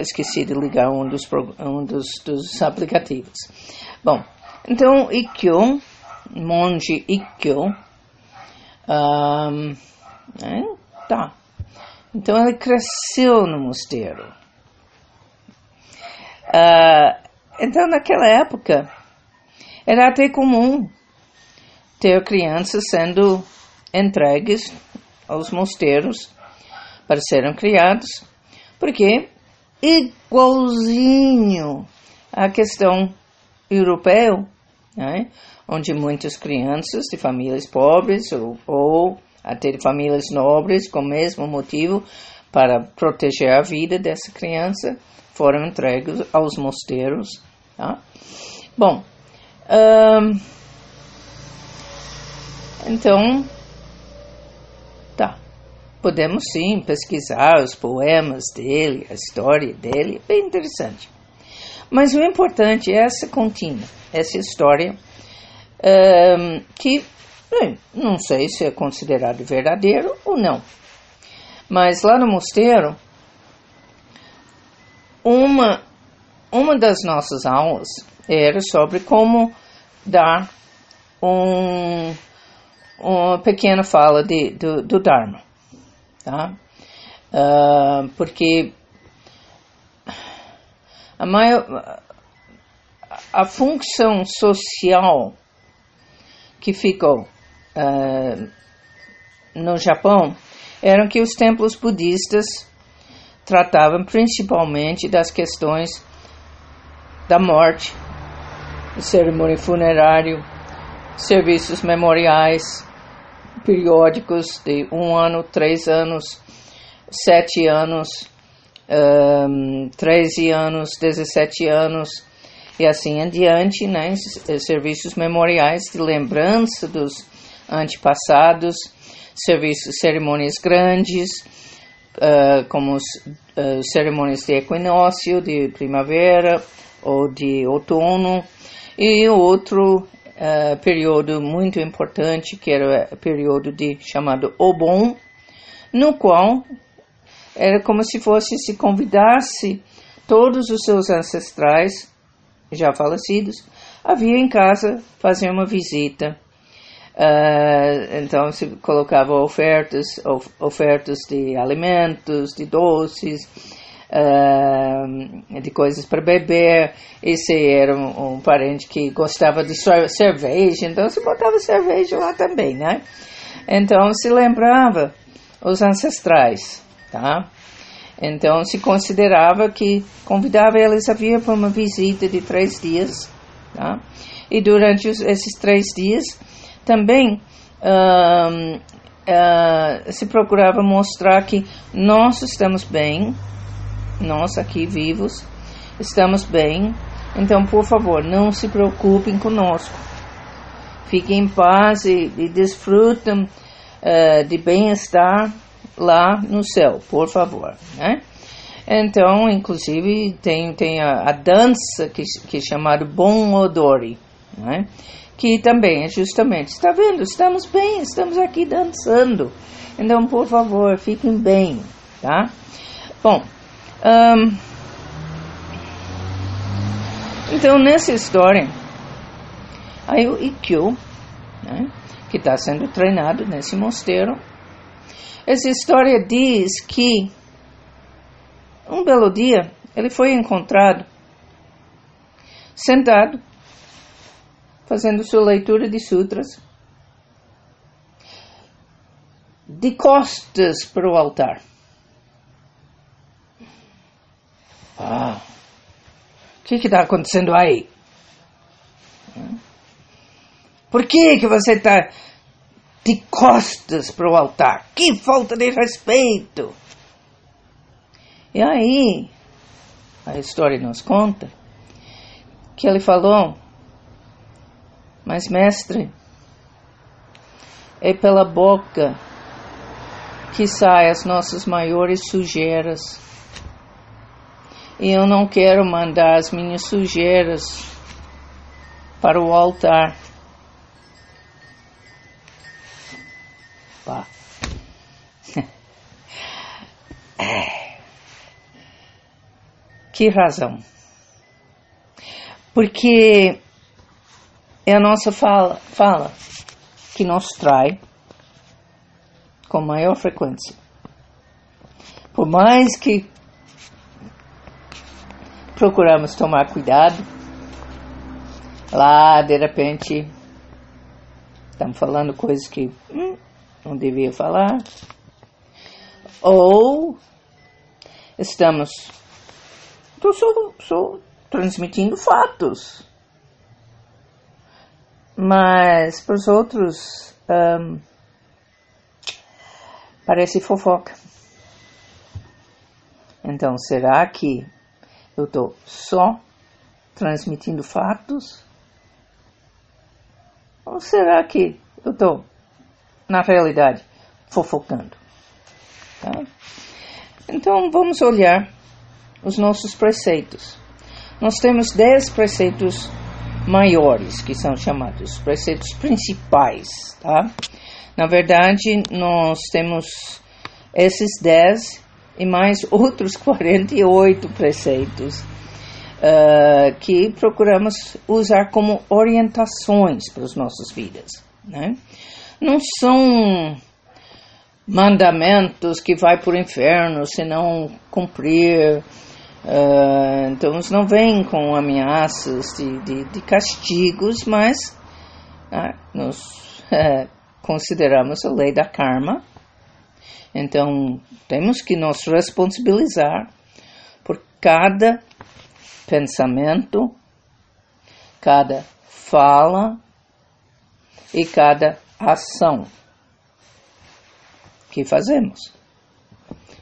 esqueci de ligar um dos, um dos, dos aplicativos. Bom, então Ikkyo, monge Ikkyo, um, né, tá. Então ele cresceu no mosteiro. Uh, então naquela época era até comum ter crianças sendo entregues aos mosteiros para serem criados, porque igualzinho à questão europeia, né, onde muitas crianças de famílias pobres ou, ou até de famílias nobres, com o mesmo motivo para proteger a vida dessa criança, foram entregues aos mosteiros. Tá? Bom, um, então. Podemos sim pesquisar os poemas dele, a história dele, é bem interessante. Mas o importante é essa contínua, essa história, um, que bem, não sei se é considerado verdadeiro ou não. Mas lá no mosteiro, uma, uma das nossas aulas era sobre como dar um uma pequena fala de, do, do Dharma, tá? Uh, porque a, maior, a função social que ficou uh, no Japão eram que os templos budistas tratavam principalmente das questões da morte, cerimônia funerária, serviços memoriais, periódicos de um ano, três anos, sete anos, um, 13 anos, 17 anos e assim em diante, né? Serviços memoriais de lembrança dos antepassados, serviços, cerimônias grandes, uh, como os, uh, cerimônias de equinócio, de primavera ou de outono, e outro uh, período muito importante, que era o período de chamado Obon, no qual era como se fosse se convidasse todos os seus ancestrais já falecidos a vir em casa fazer uma visita. Uh, então se colocava ofertas, of, ofertas de alimentos, de doces, uh, de coisas para beber. Esse era um, um, parente que gostava de cerveja, então se botava cerveja lá também, né? Então se lembrava os ancestrais, tá? Então se considerava que convidava eles a vir para uma visita de três dias, tá? E durante os, esses três dias também uh, se procurava mostrar que nós estamos bem, nós aqui vivos estamos bem, então por favor não se preocupem conosco. Fiquem em paz e, e desfrutem uh, de bem-estar lá no céu, por favor, né? Então, inclusive, tem, tem a, a dança que, que é chamada Bon Odori, né? que também é justamente, está vendo, estamos bem, estamos aqui dançando. Então, por favor, fiquem bem, tá? Bom, um, então, nessa história, aí o Ikkyo, né, que está sendo treinado nesse mosteiro, essa história diz que um belo dia ele foi encontrado sentado, fazendo sua leitura de sutras, de costas para o altar. Ah, o que está acontecendo aí? Por que, que você está de costas para o altar? Que falta de respeito! E aí, a história nos conta que ele falou, mas mestre, é pela boca que saem as nossas maiores sujeiras e eu não quero mandar as minhas sujeiras para o altar. Pá. Que razão? Porque é a nossa fala, fala que nos trai com maior frequência. Por mais que procuramos tomar cuidado, lá de repente estamos falando coisas que hum, não devia falar, ou estamos só, só transmitindo fatos. Mas para os outros um, parece fofoca. Então, será que eu estou só transmitindo fatos? Ou será que eu estou, na realidade, fofocando? Tá? Então, vamos olhar os nossos preceitos. Nós temos dez preceitos maiores, que são chamados preceitos principais, tá? Na verdade, nós temos esses dez e mais outros 48 preceitos uh, que procuramos usar como orientações para as nossas vidas, né? Não são mandamentos que vai para o inferno se não cumprir Uh, então, eles não vêm com ameaças de, de, de castigos, mas uh, nós uh, consideramos a lei da karma. Então, temos que nos responsabilizar por cada pensamento, cada fala e cada ação que fazemos.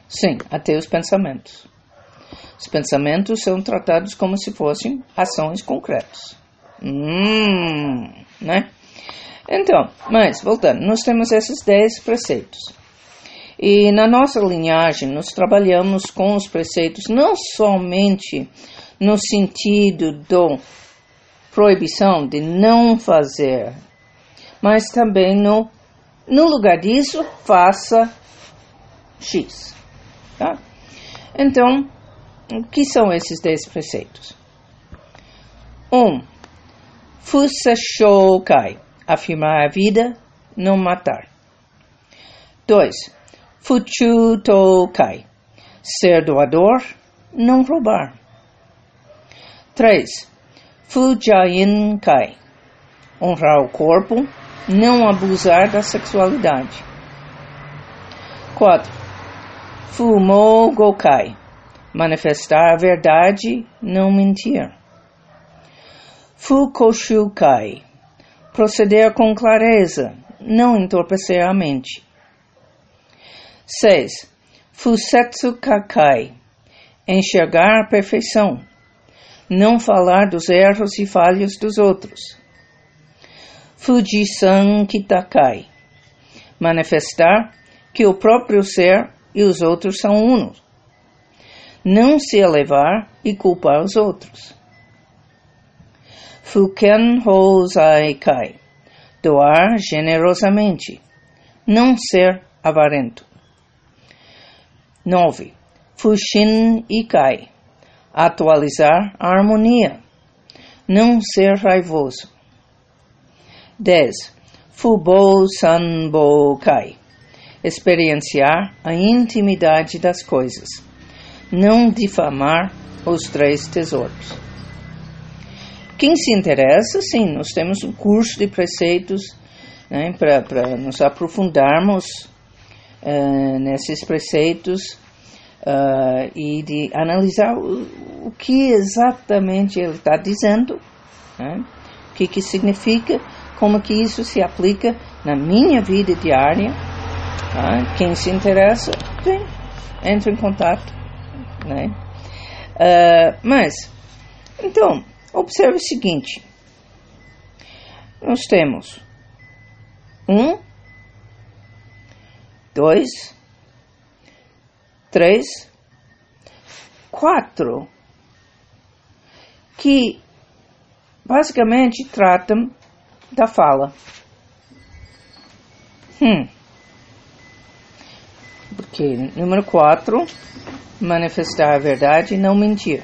Sim, até os pensamentos. Os pensamentos são tratados como se fossem ações concretas. Hum, né? Então, mas voltando, nós temos esses dez preceitos. E na nossa linhagem, nós trabalhamos com os preceitos não somente no sentido da proibição de não fazer, mas também no, no lugar disso, faça X. Tá? Então, o que são esses dez preceitos? Um, Fusa Shokai, afirmar a vida, não matar. Dois, Fuchu Tokai, ser doador, não roubar. Três, Fujain Kai, honrar o corpo, não abusar da sexualidade. Quatro, Fumo Gokai, manifestar a verdade, não mentir. Fukoshukai, proceder com clareza, não entorpecer a mente. 6. Fusetsu Kakai, enxergar a perfeição, não falar dos erros e falhas dos outros. Fujisan Kitakai, manifestar que o próprio ser e os outros são unos não se elevar e culpar os outros. Fuken Hosai Kai, doar generosamente, não ser avarento. 9. Fushin Ikai, atualizar a harmonia, não ser raivoso. 10. Fubo Sanbo Kai, experienciar a intimidade das coisas não difamar os três tesouros. Quem se interessa, sim, nós temos um curso de preceitos né, para nos aprofundarmos uh, nesses preceitos uh, e de analisar o, o que exatamente ele está dizendo, né, o que, que significa, como que isso se aplica na minha vida diária. Tá? Quem se interessa, vem, entre em contato né? Uh, mas, então, observe o seguinte: nós temos um, dois, três, quatro que basicamente tratam da fala. Hum. Porque número quatro manifestar a verdade e não mentir.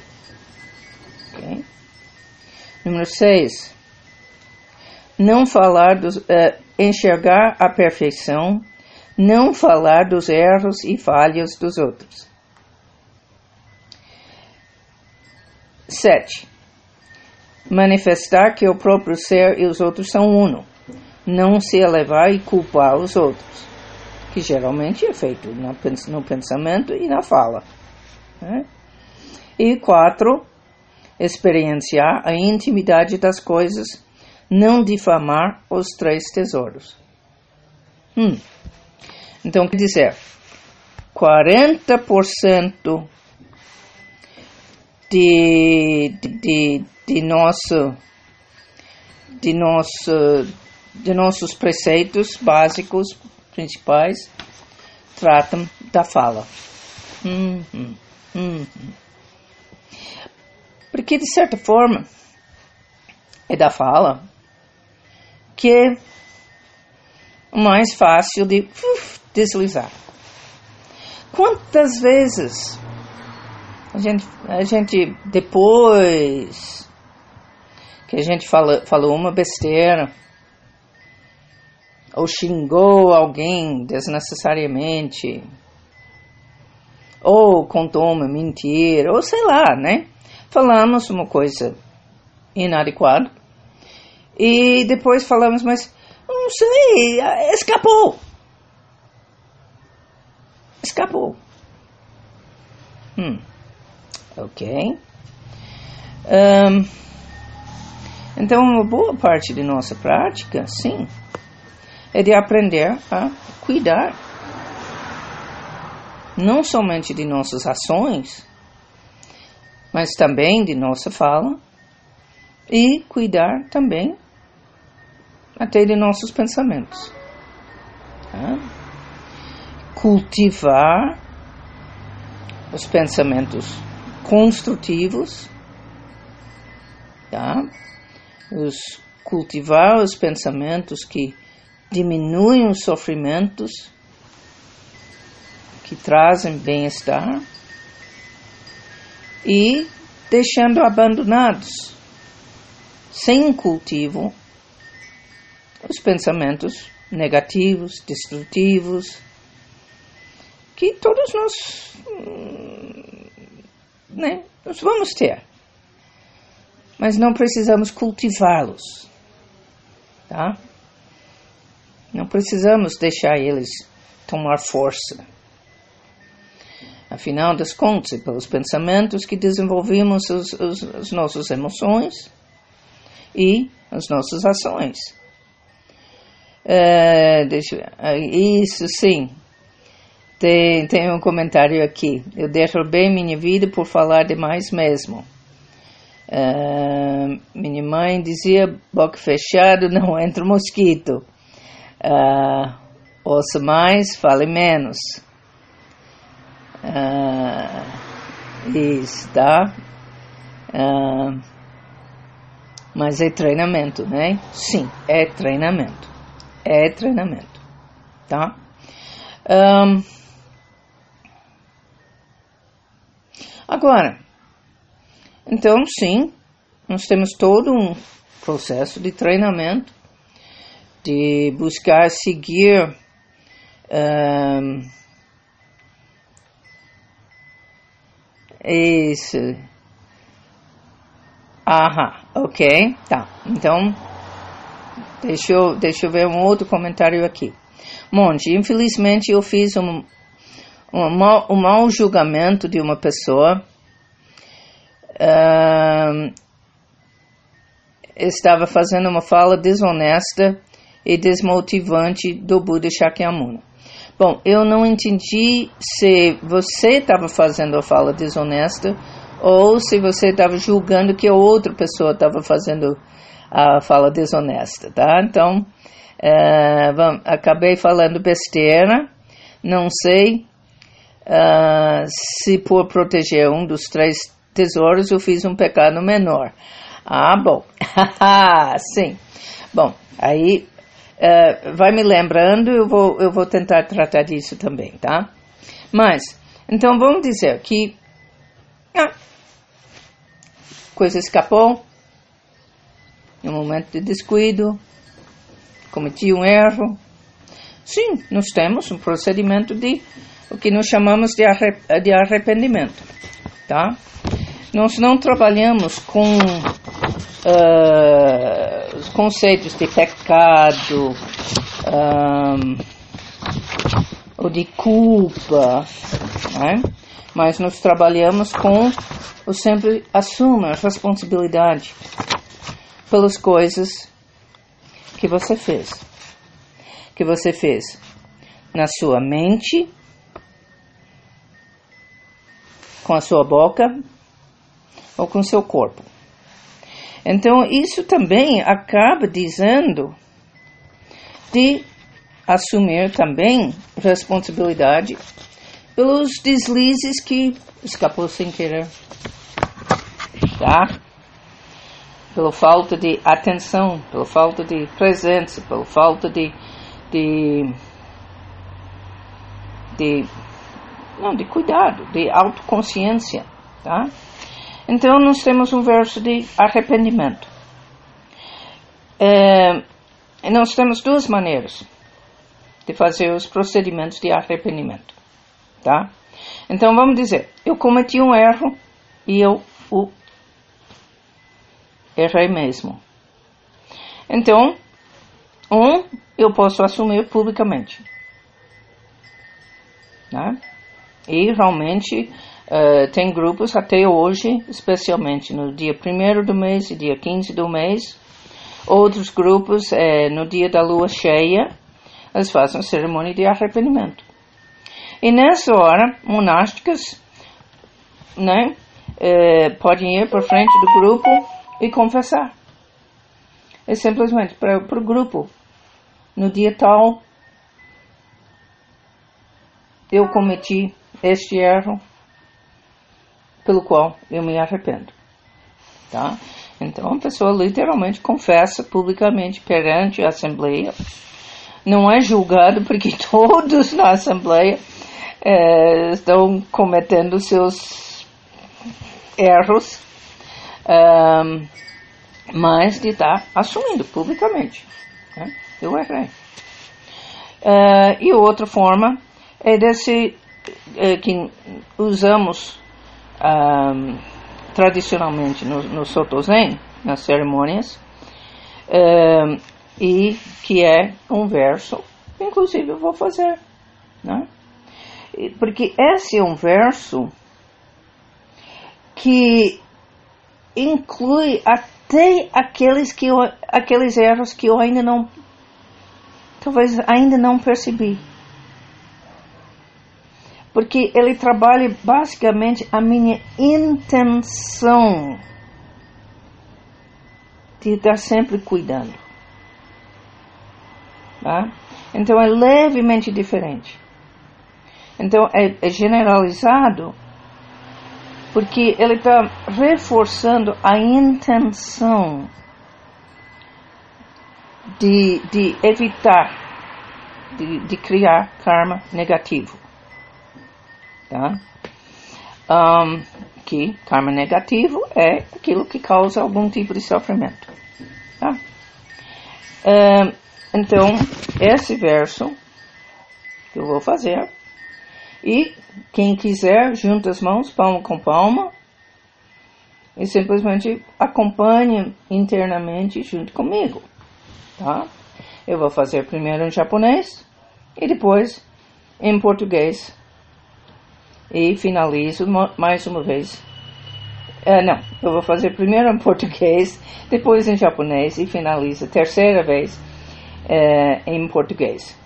Número 6. Não falar dos, uh, enxergar a perfeição, não falar dos erros e falhas dos outros. 7. Manifestar que o próprio ser e os outros são uno. Não se elevar e culpar os outros, que geralmente é feito no pensamento e na fala. Né? E 4 experienciar a intimidade das coisas, não difamar os três tesouros. Hum. Então, quer dizer, 40% de, de, de, nosso, de, nosso, de nossos preceitos básicos, principais, tratam da fala. Hum, hum, hum. Porque, de certa forma, é da fala que é mais fácil de deslizar. Quantas vezes a gente, a gente depois que a gente fala, falou uma besteira ou xingou alguém desnecessariamente ou contou uma mentira ou sei lá, né? falamos uma coisa inadequada e depois falamos, mas não sei, escapou. Escapou. Hum, ok. Um, então, uma boa parte de nossa prática, sim, é de aprender a cuidar não somente de nossas ações, mas também de nossa fala e cuidar também até de nossos pensamentos. Tá? Cultivar os pensamentos construtivos, tá? os, cultivar os pensamentos que diminuem os sofrimentos, que trazem bem-estar e deixando abandonados, sem cultivo, os pensamentos negativos, destrutivos, que todos nós, hum, né, nós vamos ter. Mas não precisamos cultivá-los, tá? Não precisamos deixar eles tomar força. Afinal das contas, pelos pensamentos que desenvolvemos os, os, as nossas emoções e as nossas ações. É, deixa, isso sim. Tem, tem um comentário aqui. Eu derrubei minha vida por falar demais mesmo. É, minha mãe dizia: boca fechada não entra mosquito. É, ouça mais, fale menos. Uh, isso, tá? Uh, mas é treinamento, né? Sim, é treinamento. É treinamento, tá? Um, agora, então sim, nós temos todo um processo de treinamento, de buscar seguir um, Isso. Aham, ok, tá. Então, deixa eu, deixa eu ver um outro comentário aqui. Monte, infelizmente eu fiz um, um, mau, mau julgamento de uma pessoa. Uh, estava fazendo uma fala desonesta e desmotivante do Buda Shakyamuni. Bom, eu não entendi se você estava fazendo a fala desonesta ou se você estava julgando que a outra pessoa estava fazendo a fala desonesta, tá? Então, é, vamos, acabei falando besteira, não sei uh, se por proteger um dos três tesouros eu fiz um pecado menor. Ah, bom, sim. Bom, aí Uh, vai me lembrando, eu vou, eu vou tentar tratar disso também, tá? Mas, então vamos dizer que ah, coisa escapou, no momento de descuido, cometi um erro. Sim, nós temos um procedimento de o que nós chamamos de, arrependimento, tá? Nós não trabalhamos com uh, os conceitos de pecado um, ou de culpa, né? mas nós trabalhamos com o sempre assuma a responsabilidade pelas coisas que você fez, que você fez na sua mente, com a sua boca ou com seu corpo. Então, isso também acaba dizendo de assumir também responsabilidade pelos deslizes que escapou sem querer, tá? Pela falta de atenção, pela falta de presença, pela falta de, de, de não, de cuidado, de autoconsciência, tá? Então, nós temos um verso de arrependimento. É, nós temos duas maneiras de fazer os procedimentos de arrependimento, tá? Então, vamos dizer, eu cometi um erro e eu o errei mesmo. Então, um, eu posso assumir publicamente. Né? E realmente Uh, tem grupos até hoje, especialmente no dia 1 do mês e dia 15 do mês. Outros grupos, uh, no dia da lua cheia, eles fazem cerimônia de arrependimento. E nessa hora, monásticas né, uh, podem ir para frente do grupo e confessar. É simplesmente para o grupo. No dia tal, eu cometi este erro pelo qual eu me arrependo. Tá? Então a pessoa literalmente confessa publicamente perante a Assembleia. Não é julgado porque todos na Assembleia é, estão cometendo seus erros, mas de estar assumindo publicamente. Né? Eu errei. E outra forma é desse é, que usamos tradicionalmente no, no Sotozen, nas cerimônias, e que é um verso, inclusive eu vou fazer, né? Porque esse é um verso que inclui até aqueles que aqueles erros que eu ainda não talvez ainda não percebi porque ele trabalha basicamente a minha intenção de estar sempre cuidando. Tá? Então é levemente diferente. Então é, é generalizado porque ele está reforçando a intenção de, de evitar de, de criar karma negativo tá? Um, que karma negativo é aquilo que causa algum tipo de sofrimento, tá? Um, então, esse verso que eu vou fazer, e quem quiser, junta as mãos, palma com palma, e simplesmente acompanhe internamente junto comigo, tá? Eu vou fazer primeiro em japonês e depois em português e finalizo mais uma vez. Uh, não, eu vou fazer primeiro em português, depois em japonês e finalizo terceira vez uh, em português.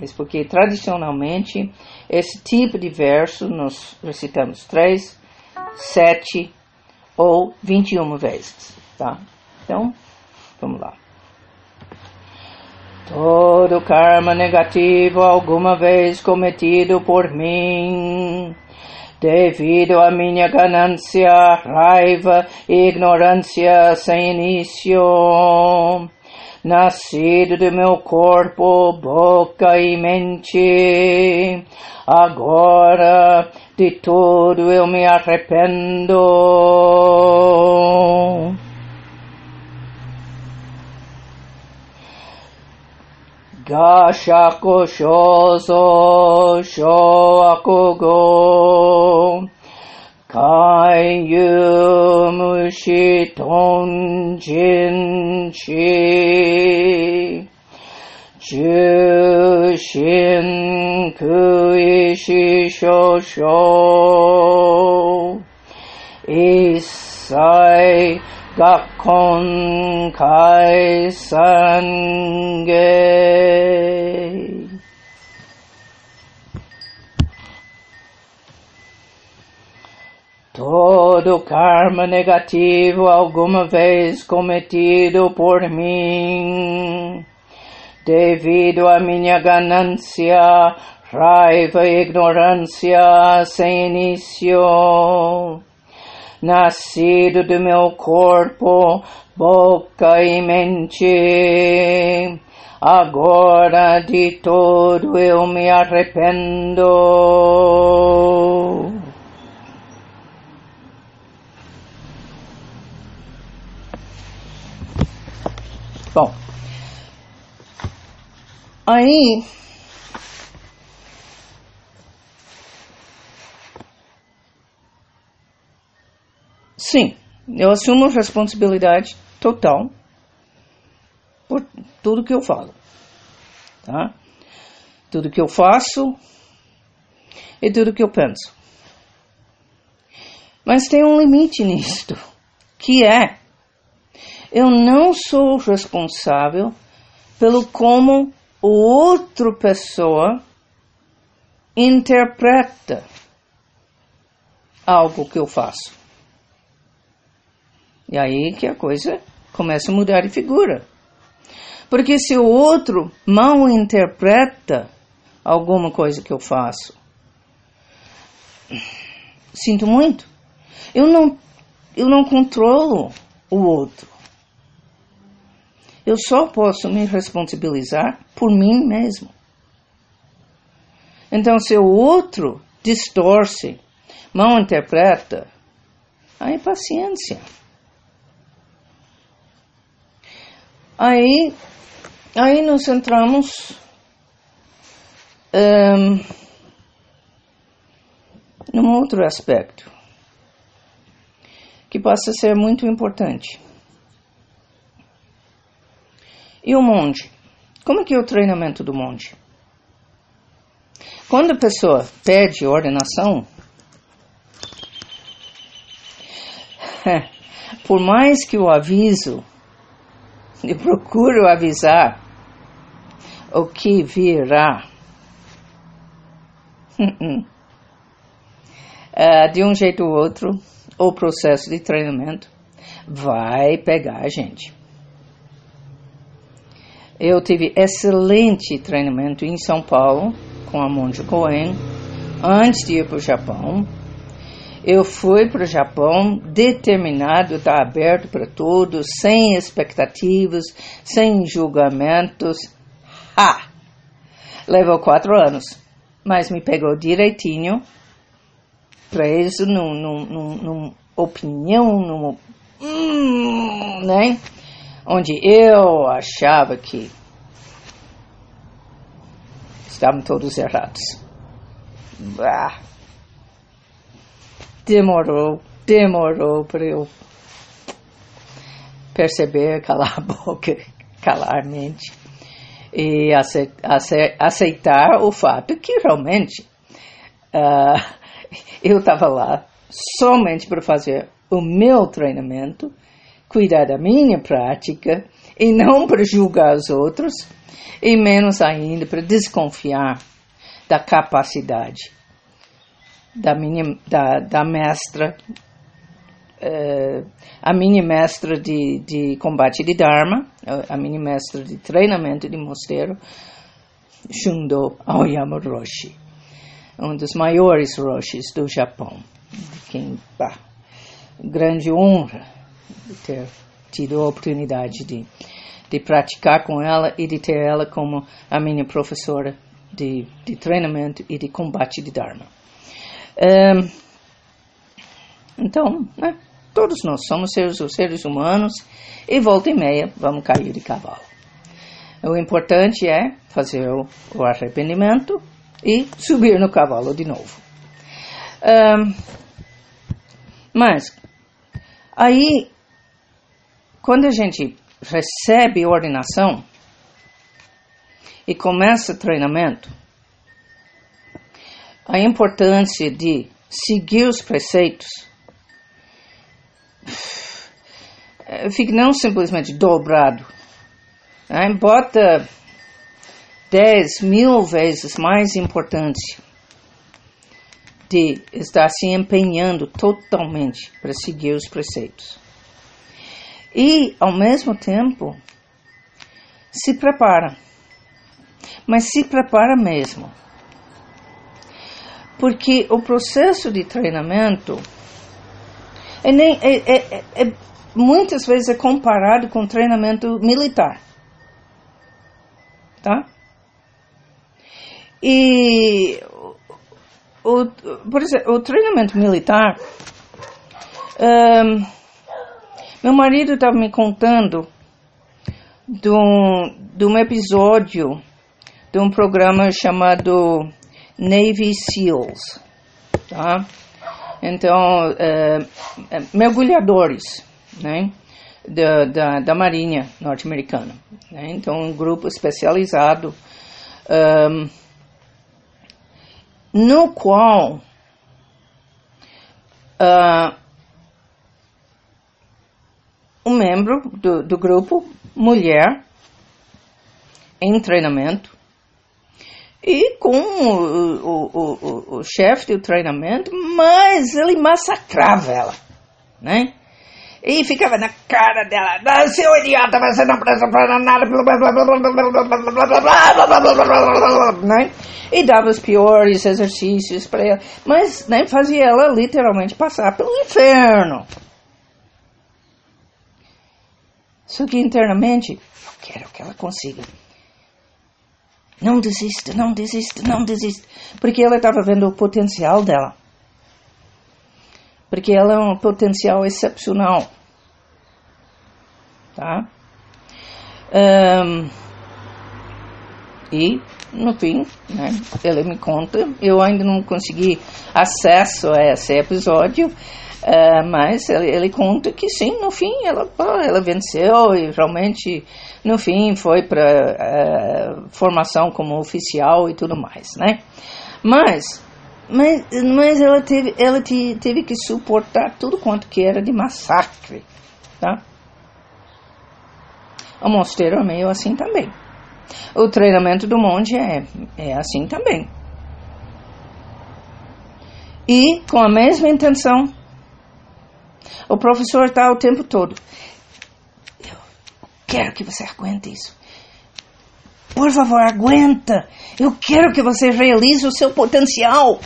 Isso porque tradicionalmente esse tipo de verso nós recitamos três, sete ou vinte e uma vezes, tá? Então, vamos lá. Todo karma negativo alguma vez cometido por mim devido à minha ganância, raiva e ignorância sem início, nascido do meu corpo, boca e mente. Agora de tudo eu me arrependo. Gashako shoso shoakugo Kaiyu mushi tonjin chi Jushin kuishi shosho Isai gakkon kai sange Todo karma negativo alguma vez cometido por mim, devido à minha ganância, raiva e ignorância sem início, nascido do meu corpo, boca e mente, agora de todo eu me arrependo. Bom, aí sim, eu assumo responsabilidade total por tudo que eu falo, tá? Tudo que eu faço e tudo que eu penso. Mas tem um limite nisto, que é eu não sou responsável pelo como outra pessoa interpreta algo que eu faço. E aí que a coisa começa a mudar de figura. Porque se o outro mal interpreta alguma coisa que eu faço, sinto muito. Eu não, eu não controlo o outro. Eu só posso me responsabilizar por mim mesmo. Então, se o outro distorce, mal interpreta, aí paciência. Aí, aí nos entramos um, num outro aspecto que passa a ser muito importante. E o monge? Como é que é o treinamento do monge? Quando a pessoa pede ordenação, por mais que o aviso, eu procuro avisar o que virá, uh, de um jeito ou outro, o processo de treinamento vai pegar a gente. Eu tive excelente treinamento em São Paulo com a Monja Cohen antes de ir para o Japão. Eu fui para o Japão determinado, estar aberto para todos, sem expectativas, sem julgamentos. Ha! Levou quatro anos, mas me pegou direitinho, preso num, num, num, num opinião, numa, hum, né? onde eu achava que estavam todos errados. Bah. Demorou, demorou para eu perceber, calar a boca, calar a mente e aceitar o fato que realmente uh, eu estava lá somente para fazer o meu treinamento cuidar da minha prática e não para julgar os outros, e menos ainda para desconfiar da capacidade da minha da, da mestra uh, a minha mestra de, de combate de Dharma a minha mestra de treinamento de mosteiro Shundo Aoyama Roshi um dos maiores Roshis do Japão quem bah, grande honra de ter tido a oportunidade de, de praticar com ela e de ter ela como a minha professora de, de treinamento e de combate de Dharma. Então, né, todos nós somos seres, seres humanos e volta e meia vamos cair de cavalo. O importante é fazer o, o arrependimento e subir no cavalo de novo. Mas, aí, quando a gente recebe ordenação e começa treinamento, a importância de seguir os preceitos fica não simplesmente dobrado, né? bota dez mil vezes mais importante de estar se empenhando totalmente para seguir os preceitos. E, ao mesmo tempo, se prepara. Mas se prepara mesmo. Porque o processo de treinamento é, nem, é, é, é muitas vezes é comparado com treinamento militar. Tá? E o, por exemplo, o treinamento militar, um, meu marido estava me contando de um, de um episódio de um programa chamado Navy SEALs, tá? Então, é, é, mergulhadores, né? Da, da, da Marinha norte-americana. Né? Então, um grupo especializado um, no qual uh, um membro do, do grupo, mulher, em treinamento, e com o, o, o, o chefe do treinamento, mas ele massacrava ela, né? E ficava na cara dela, seu idiota, você não presta para nada, né? E dava os piores exercícios para ela, mas né, fazia ela literalmente passar pelo inferno. Só que internamente, eu quero que ela consiga. Não desista, não desista, não desista. Porque ela estava vendo o potencial dela porque ela é um potencial excepcional. Tá? Um, e, no fim, né, me conta, eu ainda não consegui acesso a esse episódio, uh, mas ele, ele, conta que sim, no fim ela, ela venceu e realmente, no fim, foi para uh, formação como oficial e tudo mais, né? Mas mas, mas ela, teve, ela te, teve que suportar tudo quanto que era de massacre, tá? O mosteiro é meio assim também. O treinamento do monge é, é assim também. E com a mesma intenção, o professor está o tempo todo. Eu quero que você aguente isso. Por favor, aguenta. Eu quero que você realize o seu potencial.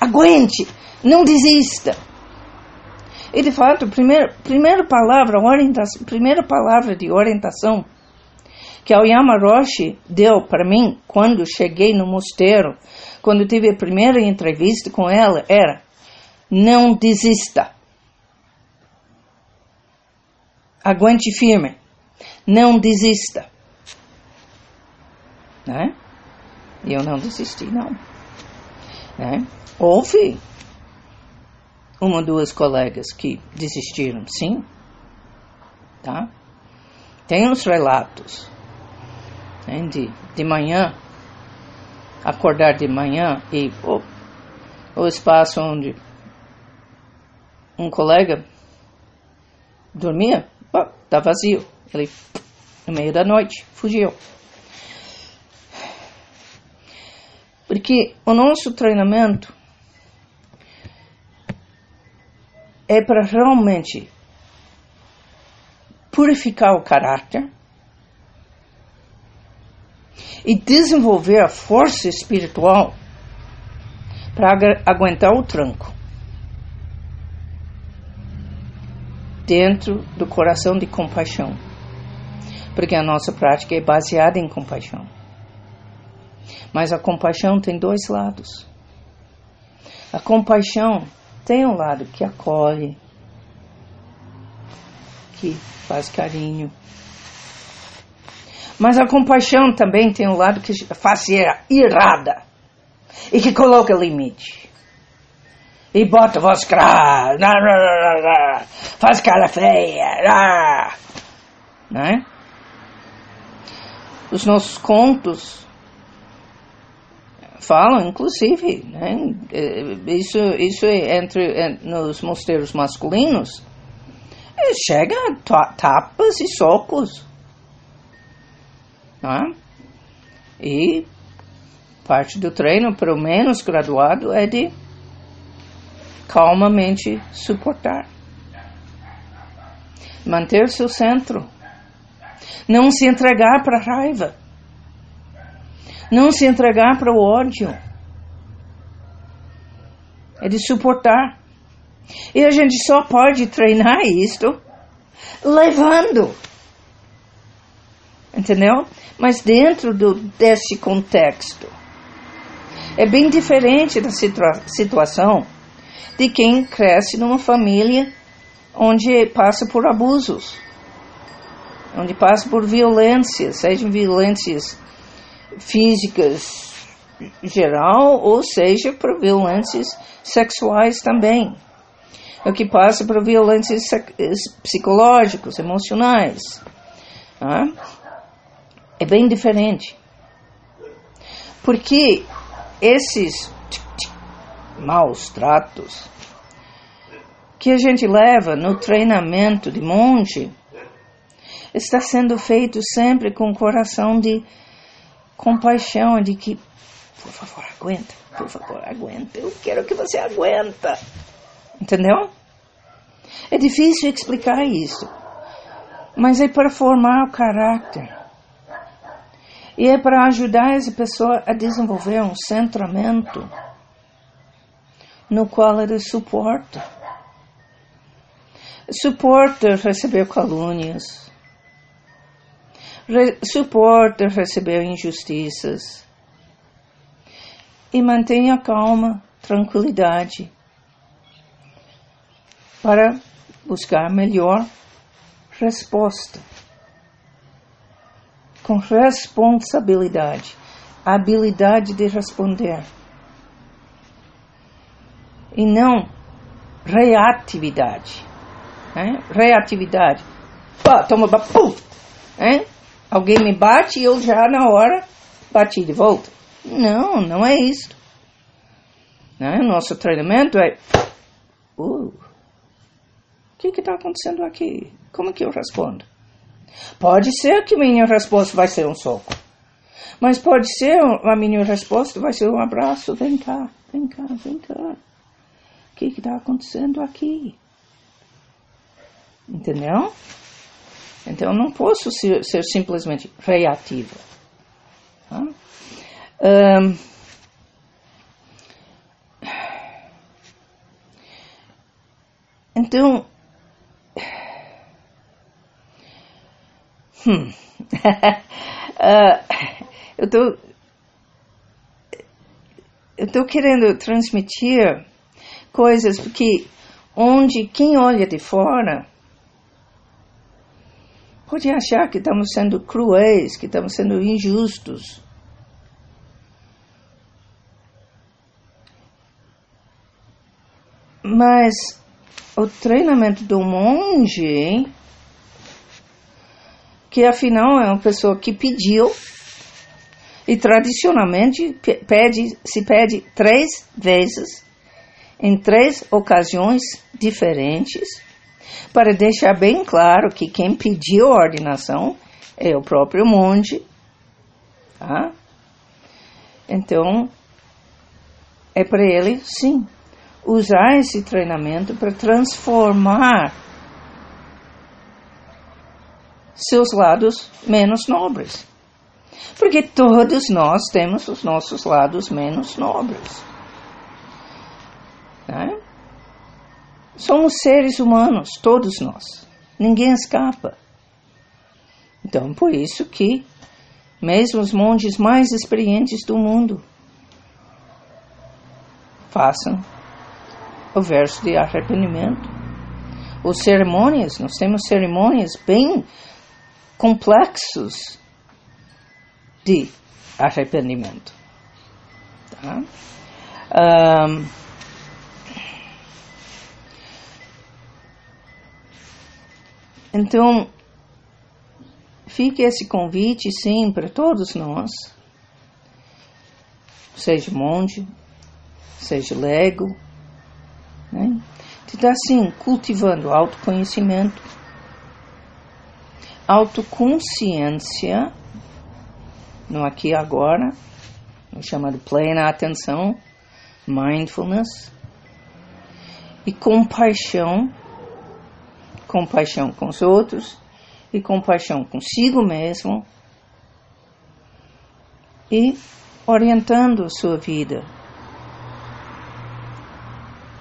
Aguente, não desista. E de fato, a primeira, primeira palavra, orientação, primeira palavra de orientação que a Oyama Roshi deu para mim quando cheguei no mosteiro, quando tive a primeira entrevista com ela, era: não desista. Aguente firme. Não desista. Né? Eu não desisti, não. Né? Houve uma ou duas colegas que desistiram, sim. Tá? Tem uns relatos né, de, de manhã, acordar de manhã e oh, o espaço onde um colega dormia, tá vazio. Ele, no meio da noite, fugiu. Porque o nosso treinamento é para realmente purificar o caráter e desenvolver a força espiritual para aguentar o tranco dentro do coração de compaixão, porque a nossa prática é baseada em compaixão. Mas a compaixão tem dois lados. A compaixão tem um lado que acolhe, que faz carinho. Mas a compaixão também tem um lado que faz irada e que coloca limite. E bota voz grave, faz cara feia, né? Os nossos contos falam, inclusive, né? isso, isso é entre, nos mosteiros masculinos, chega a tapas e socos. Né? E parte do treino, pelo menos graduado, é de calmamente suportar. Manter seu centro. Não se entregar para a raiva. Não se entregar para o ódio. É de suportar. E a gente só pode treinar isto levando. Entendeu? Mas dentro do, desse contexto. É bem diferente da situa situação de quem cresce numa família onde passa por abusos, onde passa por violências, sejam violências físicas geral ou seja por violências sexuais também. O que passa por violências psicológicas, emocionais. Tá? É bem diferente. Porque esses maus tratos que a gente leva no treinamento de monge está sendo feito sempre com coração de compaixão, de que, por favor, aguenta, por favor, aguenta, eu quero que você aguenta. Entendeu? É difícil explicar isso, mas é para formar o caráter. E é para ajudar essa pessoa a desenvolver um centramento no qual ele suporta. Suporta receber calúnias, re suporta receber injustiças e mantenha calma, tranquilidade para buscar melhor resposta. Com responsabilidade, habilidade de responder. E não reatividade. Né? Reatividade. Pá, toma, pum! Né? Alguém me bate e eu já na hora bati de volta. Não, não é isso. Né? Nosso treinamento é. Uh, o que está acontecendo aqui? Como que eu respondo? Pode ser que minha resposta vai ser um soco. Mas pode ser a minha resposta vai ser um abraço. Vem cá, vem cá, vem cá. Que está acontecendo aqui? Entendeu? Então não posso ser, ser simplesmente reativa. Tá? Um, então, Hum. uh, eu tô, eu tô querendo transmitir coisas porque onde quem olha de fora pode achar que estamos sendo cruéis, que estamos sendo injustos. Mas o treinamento do monge que afinal é uma pessoa que pediu e tradicionalmente pede, se pede três vezes, em três ocasiões diferentes, para deixar bem claro que quem pediu a ordenação é o próprio monge. Tá? Então, é para ele, sim, usar esse treinamento para transformar seus lados menos nobres. Porque todos nós temos os nossos lados menos nobres. Né? Somos seres humanos, todos nós. Ninguém escapa. Então, por isso que mesmo os monges mais experientes do mundo façam o verso de arrependimento. Os cerimônias, nós temos cerimônias bem complexos de arrependimento. Tá? Um, então, fique esse convite, sim, para todos nós, seja monge, seja lego, né? de estar, sim, cultivando autoconhecimento, autoconsciência, no aqui e agora, no chamado plena atenção, mindfulness, e compaixão, compaixão com os outros, e compaixão consigo mesmo, e orientando a sua vida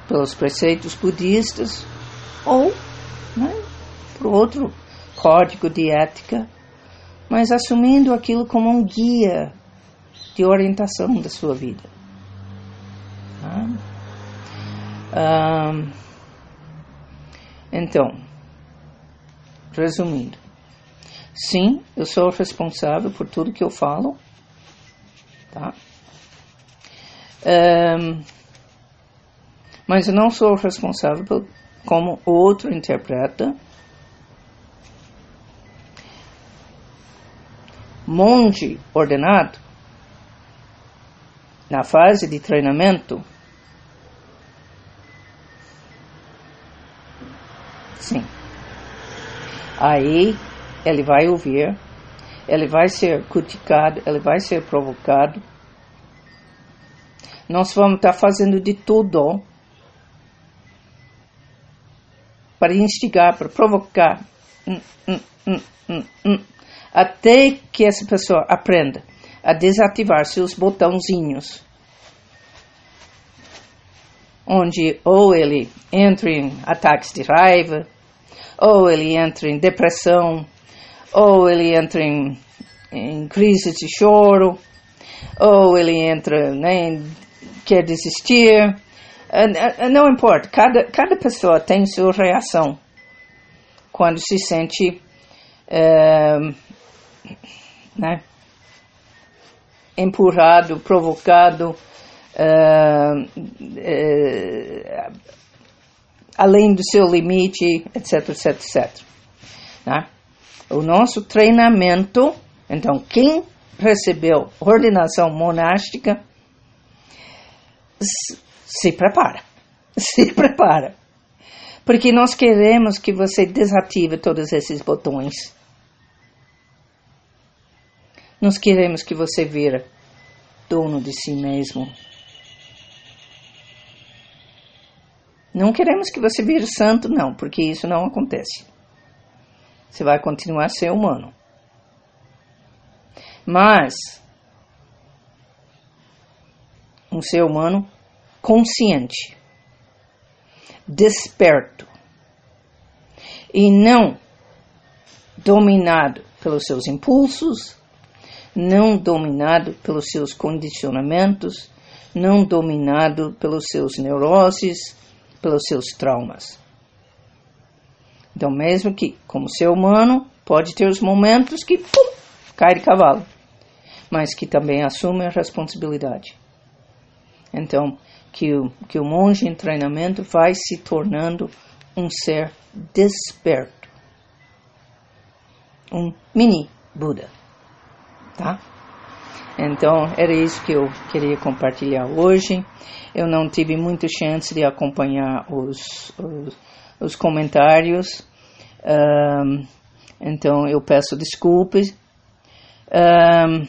pelos preceitos budistas ou né, por outro código de ética, mas assumindo aquilo como um guia de orientação da sua vida. Ah, então, resumindo, sim, eu sou responsável por tudo que eu falo, tá? Um, mas eu não sou responsável por como o outro interpreta. Monge ordenado, na fase de treinamento, sim. Aí ele vai ouvir, ele vai ser criticado, ele vai ser provocado. Nós vamos estar fazendo de tudo para instigar, para provocar, hum, hum, hum, até que essa pessoa aprenda a desativar seus botãozinhos, onde ou ele entra em ataques de raiva, ou ele entra em depressão, ou ele entra em, em crise de choro, ou ele entra, né, quer desistir, é, é, não importa, cada, cada pessoa tem sua reação quando se sente é, né, empurrado, provocado, é, além do seu limite, etc, etc, etc. Né? O nosso treinamento, então, quem recebeu ordenação monástica se prepara. Se prepara. Porque nós queremos que você desative todos esses botões. Nós queremos que você vira dono de si mesmo. Não queremos que você vire santo, não, porque isso não acontece. Você vai continuar a ser humano. Mas um ser humano consciente, desperto e não dominado pelos seus impulsos, não dominado pelos seus condicionamentos, não dominado pelos seus neuroses, pelos seus traumas. Então, mesmo que, como ser humano, pode ter os momentos que pum, cai de cavalo, mas que também assume a responsabilidade. Então, que o, que o monge em treinamento vai se tornando um ser desperto. Um mini Buda. Tá? Então, era isso que eu queria compartilhar hoje. Eu não tive muita chance de acompanhar os, os, os comentários. Um, então, eu peço desculpas. Um,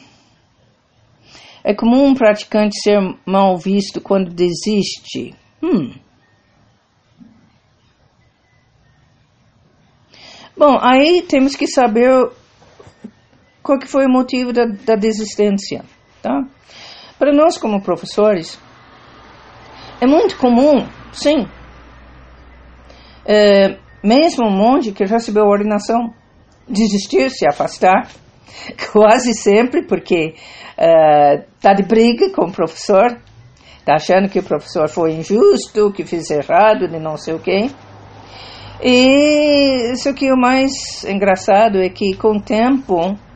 é comum um praticante ser mal visto quando desiste. Hum. Bom, aí temos que saber qual que foi o motivo da, da desistência, tá? Para nós como professores, é muito comum, sim, é, mesmo um monge que recebeu a ordenação, desistir, se afastar, quase sempre, porque está uh, de briga com o professor, está achando que o professor foi injusto, que fez errado, de não sei o quê. E isso que o mais engraçado é que com o tempo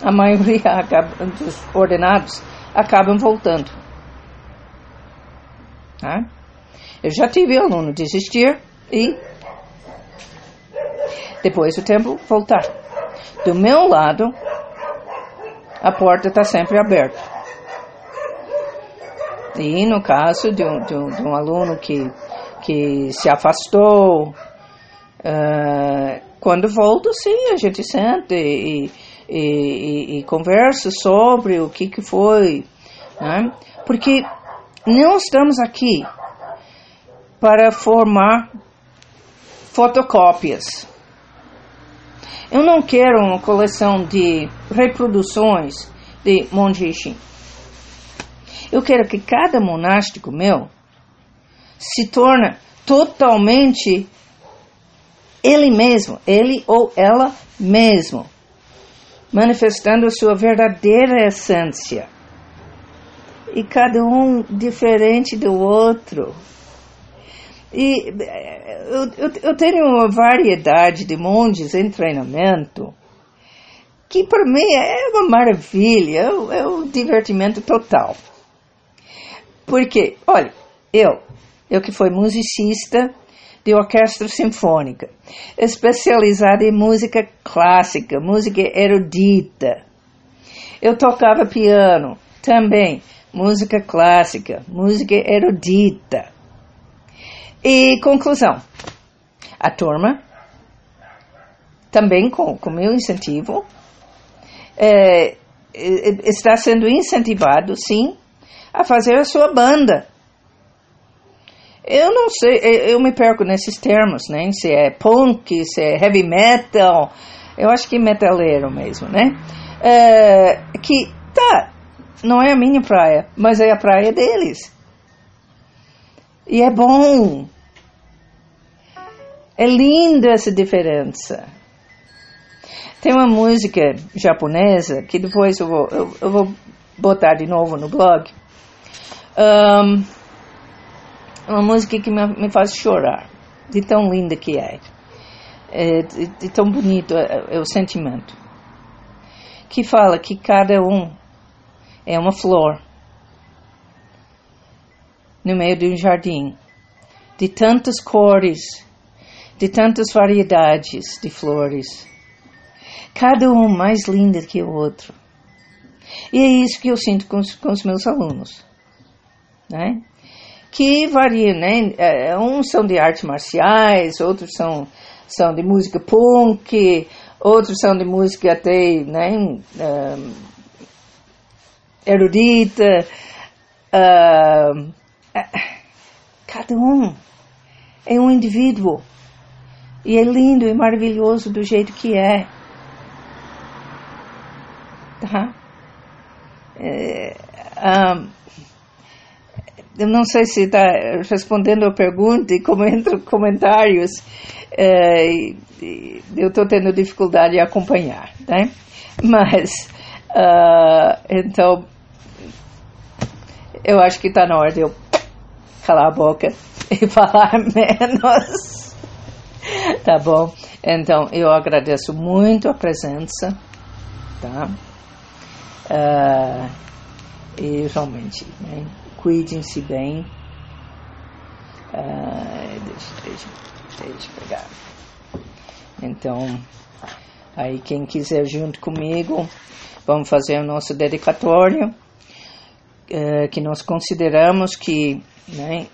a maioria acaba, dos ordenados acabam voltando. Tá? Eu já tive aluno desistir e depois do tempo voltar. Do meu lado, a porta está sempre aberta. E no caso de um, de um, de um aluno que, que se afastou, uh, quando volta, sim, a gente senta e, e, e, e conversa sobre o que, que foi. Né? Porque não estamos aqui para formar fotocópias. Eu não quero uma coleção de reproduções de Monge Shin. Eu quero que cada monástico meu se torne totalmente ele mesmo, ele ou ela mesmo, manifestando a sua verdadeira essência. E cada um diferente do outro. E eu, eu, eu tenho uma variedade de monges em treinamento que para mim é uma maravilha, é, é um divertimento total. Porque, olha, eu, eu que fui musicista de orquestra sinfônica, especializada em música clássica, música erudita. Eu tocava piano também, música clássica, música erudita. E conclusão: a turma, também com o meu incentivo, é, está sendo incentivado, sim, a fazer a sua banda. Eu não sei, eu me perco nesses termos, né? Se é punk, se é heavy metal, eu acho que metaleiro mesmo, né? É, que tá, não é a minha praia, mas é a praia deles. E é bom. É linda essa diferença. Tem uma música japonesa que depois eu vou, eu, eu vou botar de novo no blog. Um, uma música que me, me, faz chorar, de tão linda que é, é de, de, tão bonito é, é o sentimento. Que fala que cada um é uma flor no meio de um jardim, de tantas cores, de tantas variedades de flores, cada um mais linda que o outro. E é isso que eu sinto com os, com os meus alunos, né? Que varia, né? É, uns são de artes marciais, outros são, são de música punk, outros são de música até, né? Um, erudita. Uh, Cada um é um indivíduo. E é lindo e maravilhoso do jeito que é. Tá? É, um, eu não sei se está respondendo a pergunta e como entram comentários, é, eu estou tendo dificuldade de acompanhar, né? Mas, uh, então, eu acho que está na hora de eu calar a boca e falar menos. tá bom? Então, eu agradeço muito a presença, tá? Uh, e realmente, né? Cuidem-se bem. Uh, deixa, deixa, deixa eu pegar. Então, aí quem quiser junto comigo, vamos fazer o nosso dedicatório, uh, que nós consideramos que né?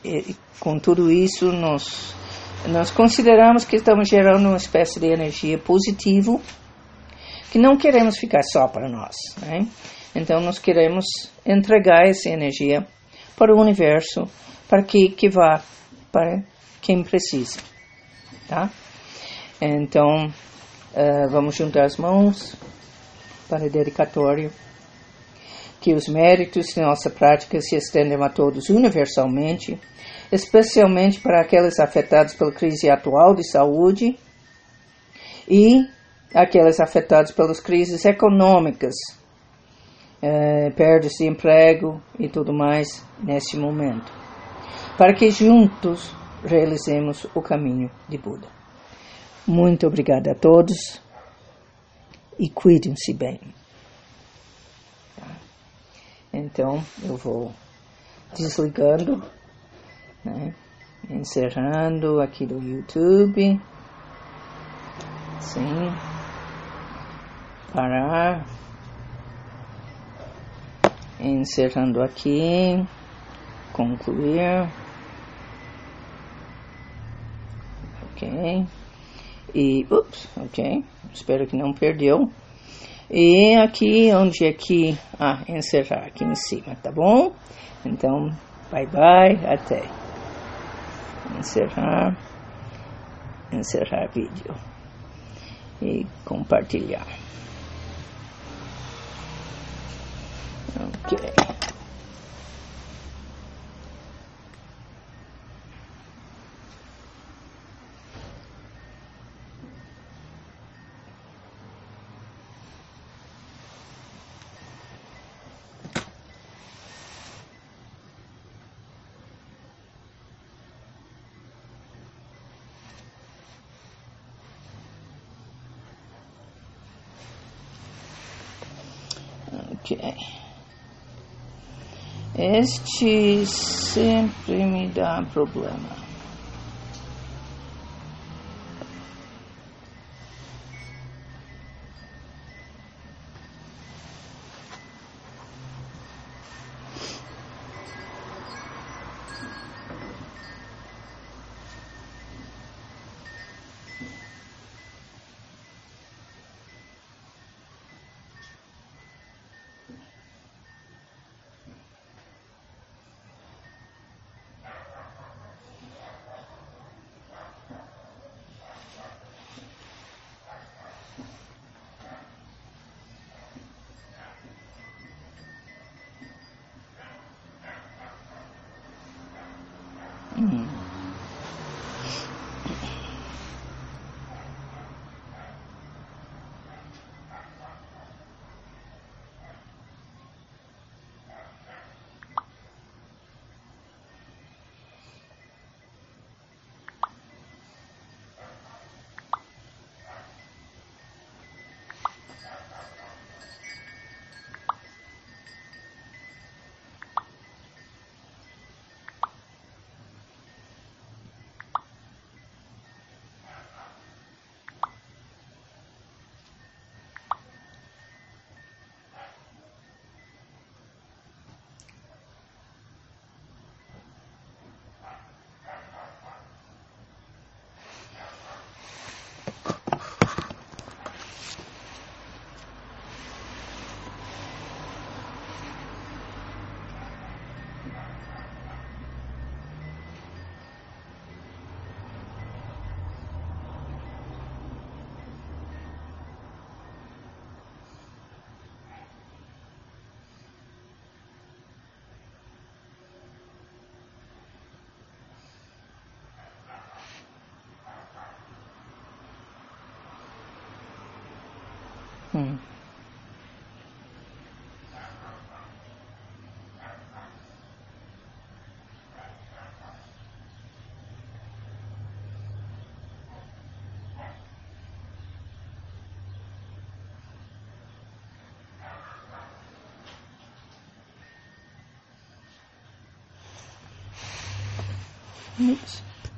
Com tudo isso, nós, nós consideramos que estamos gerando uma espécie de energia positiva que não queremos ficar só para nós. Né? Então, nós queremos entregar essa energia para o universo, para que, que vá para quem precisa. Tá? Então, uh, vamos juntar as mãos para o dedicatório que os méritos de nossa prática se estendem a todos universalmente, especialmente para aqueles afetados pela crise atual de saúde e aqueles afetados pelas crises econômicas, perdas de emprego e tudo mais neste momento, para que juntos realizemos o caminho de Buda. Muito obrigada a todos e cuidem-se bem. Então eu vou desligando, né? encerrando aqui do YouTube. Sim. Parar. Encerrando aqui. Concluir. Ok. E, ups, ok. Espero que não perdeu. E aqui, onde é que. Ah, encerrar aqui em cima, tá bom? Então, bye bye, até. Encerrar. Encerrar vídeo. E compartilhar. Ok. Ok. Este sempre me dá problema. Hum. Oops.